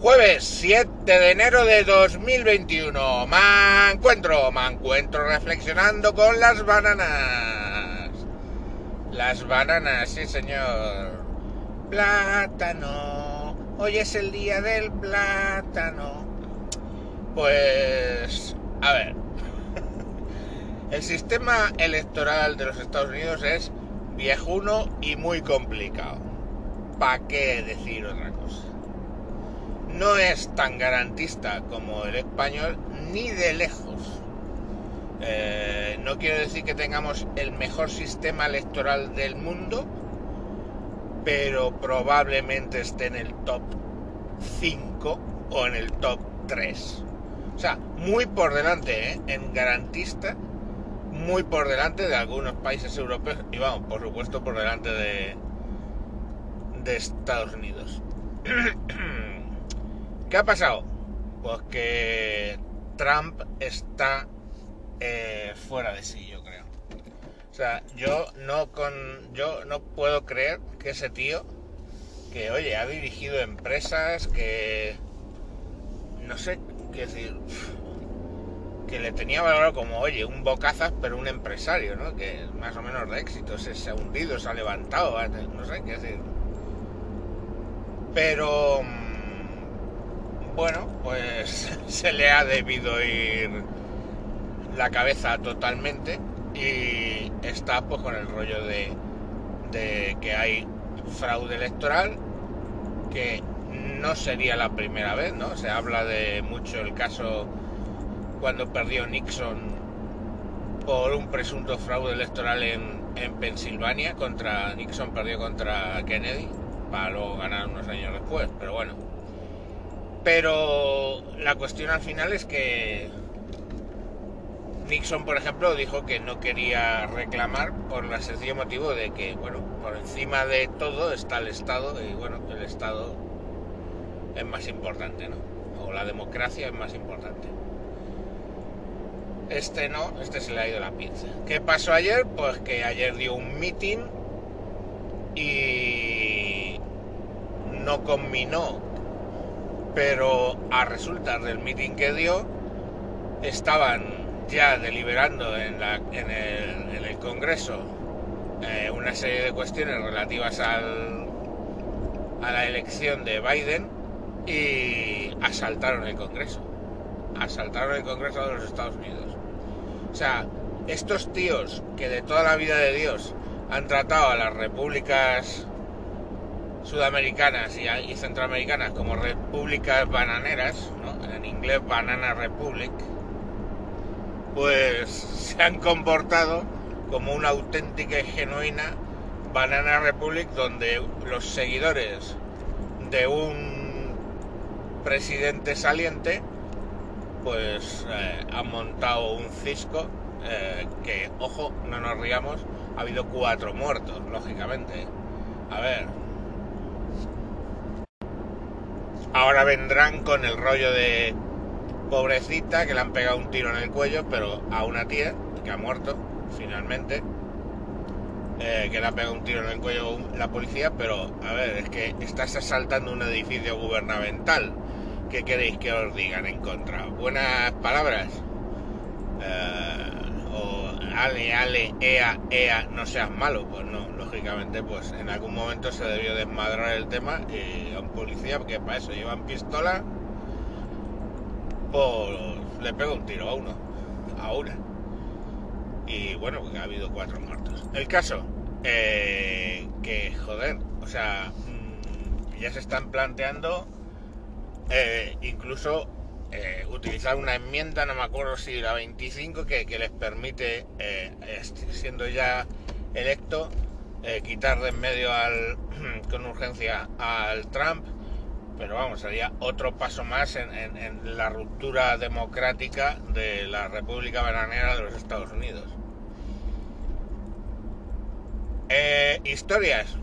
Jueves 7 de enero de 2021. Me encuentro, me encuentro reflexionando con las bananas. Las bananas, sí señor. Plátano. Hoy es el día del plátano. Pues, a ver. El sistema electoral de los Estados Unidos es viejuno y muy complicado. ¿Para qué decir otra cosa? No es tan garantista como el español ni de lejos. Eh, no quiero decir que tengamos el mejor sistema electoral del mundo, pero probablemente esté en el top 5 o en el top 3. O sea, muy por delante, ¿eh? en garantista, muy por delante de algunos países europeos y vamos, por supuesto, por delante de, de Estados Unidos. ¿Qué ha pasado? Pues que Trump está eh, fuera de sí, yo creo. O sea, yo no con, yo no puedo creer que ese tío, que oye, ha dirigido empresas, que no sé, qué decir, que le tenía valorado como, oye, un bocazas, pero un empresario, ¿no? Que más o menos de éxito, se, se ha hundido, se ha levantado, no sé qué decir. Pero bueno, pues se le ha debido ir la cabeza totalmente y está pues con el rollo de, que hay fraude electoral, que no sería la primera vez, ¿no? Se habla de mucho el caso cuando perdió Nixon por un presunto fraude electoral en, en Pensilvania contra Nixon perdió contra Kennedy para luego ganar unos años después, pero bueno pero la cuestión al final es que Nixon, por ejemplo, dijo que no quería reclamar por el sencillo motivo de que, bueno, por encima de todo está el Estado y, bueno, el Estado es más importante, ¿no? O la democracia es más importante. Este no, este se le ha ido la pinza. ¿Qué pasó ayer? Pues que ayer dio un meeting y no combinó pero a resultas del meeting que dio, estaban ya deliberando en, el, Congreso eh, una serie de cuestiones relativas al, a la elección de Biden y asaltaron el Congreso. Asaltaron el Congreso de los Estados Unidos. O sea, estos tíos que de toda la vida de Dios han tratado a las repúblicas sudamericanas y, centroamericanas como repúblicas bananeras, en inglés Banana Republic, pues se han comportado como una auténtica y genuina Banana Republic donde los seguidores de un presidente saliente pues eh, han montado un cisco eh, que, ojo, no nos riamos, ha habido cuatro muertos, lógicamente. A ver, Ahora vendrán con el rollo de pobrecita que le han pegado un tiro en el cuello, pero a una tía que ha muerto finalmente, eh, que le ha pegado un tiro en el cuello la policía, pero a ver, es que estás asaltando un edificio gubernamental. ¿Qué queréis que os digan en contra? ¿Buenas palabras? Eh, ale, ale, ea, ea, no seas malo, pues no, lógicamente, pues en algún momento se debió desmadrar el tema y a un policía, que para eso llevan pistola, pues le pega un tiro a uno, a una. Y bueno, porque ha habido cuatro muertos. El caso, eh, que joder, o sea, mm, ya se están planteando eh, incluso eh, utilizar una enmienda, no me acuerdo si la 25, que, les permite, eh, siendo ya electo, eh, quitar de en medio al, con urgencia al Trump, pero vamos, sería otro paso más en, la ruptura democrática de la República Bananera de los Estados Unidos. historias.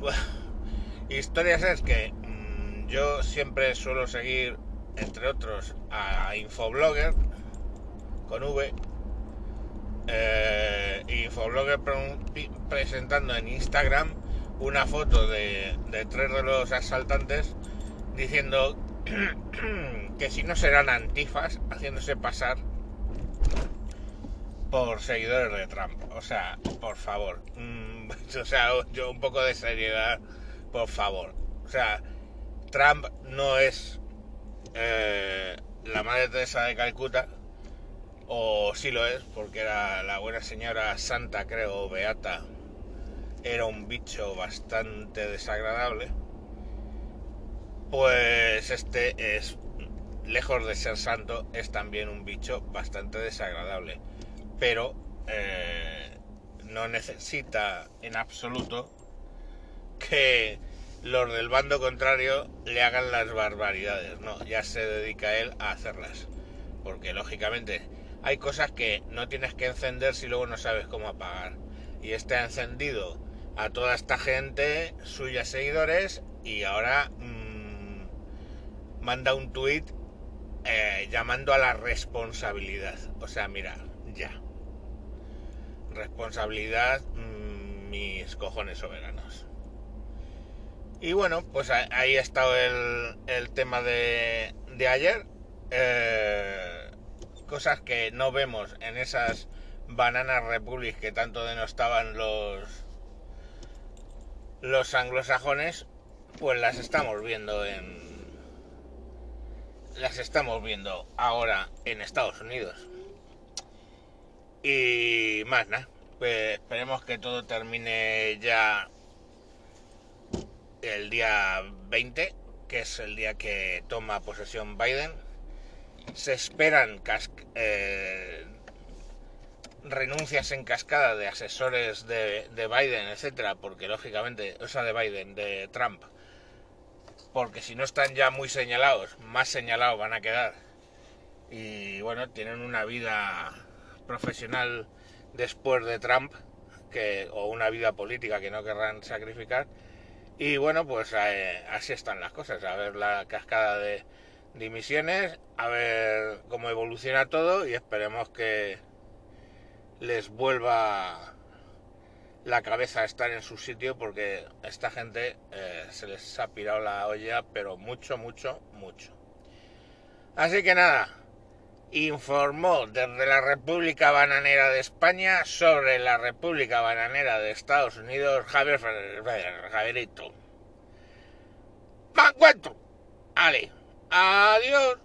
historias es que mm, yo siempre suelo seguir entre otros a Infoblogger con V. Eh, Infoblogger presentando en Instagram una foto de, tres de los asaltantes diciendo que si no serán antifas haciéndose pasar por seguidores de Trump. O sea, por favor. Mm, o sea, yo un poco de seriedad, por favor. O sea, Trump no es eh, la madre Teresa de Calcuta, o sí lo es, porque era la buena señora Santa, creo, Beata, era un bicho bastante desagradable. Pues este es, lejos de ser santo, es también un bicho bastante desagradable. Pero eh, no necesita en absoluto que los del bando contrario le hagan las barbaridades. No, ya se dedica él a hacerlas. Porque lógicamente hay cosas que no tienes que encender si luego no sabes cómo apagar. Y ha encendido a toda esta gente, suyas seguidores, y ahora mmm, manda un tuit eh, llamando a la responsabilidad. O sea, mira, ya. Responsabilidad, mmm, mis cojones soberanos. Y bueno, pues ahí ha estado el, el tema de, de ayer. Eh, cosas que no vemos en esas bananas republics que tanto denostaban los los anglosajones, pues las estamos viendo en las estamos viendo ahora en Estados Unidos. Y más nada, pues esperemos que todo termine ya el día 20, que es el día que toma posesión Biden. Se esperan eh, renuncias en cascada de asesores de, de, Biden, etcétera, porque lógicamente, o sea, de Biden, de Trump, porque si no están ya muy señalados, más señalados van a quedar. Y bueno, tienen una vida profesional después de Trump, o una vida política que no querrán sacrificar y bueno, pues eh, así están las cosas. A ver la cascada de dimisiones, a ver cómo evoluciona todo y esperemos que les vuelva la cabeza a estar en su sitio porque esta gente eh, se les ha pirado la olla, pero mucho, mucho, mucho. Así que nada, informó desde la República Bananera de España sobre la República Bananera de Estados Unidos, Javier Javierito. ¡Me encuentro! Ale, adiós.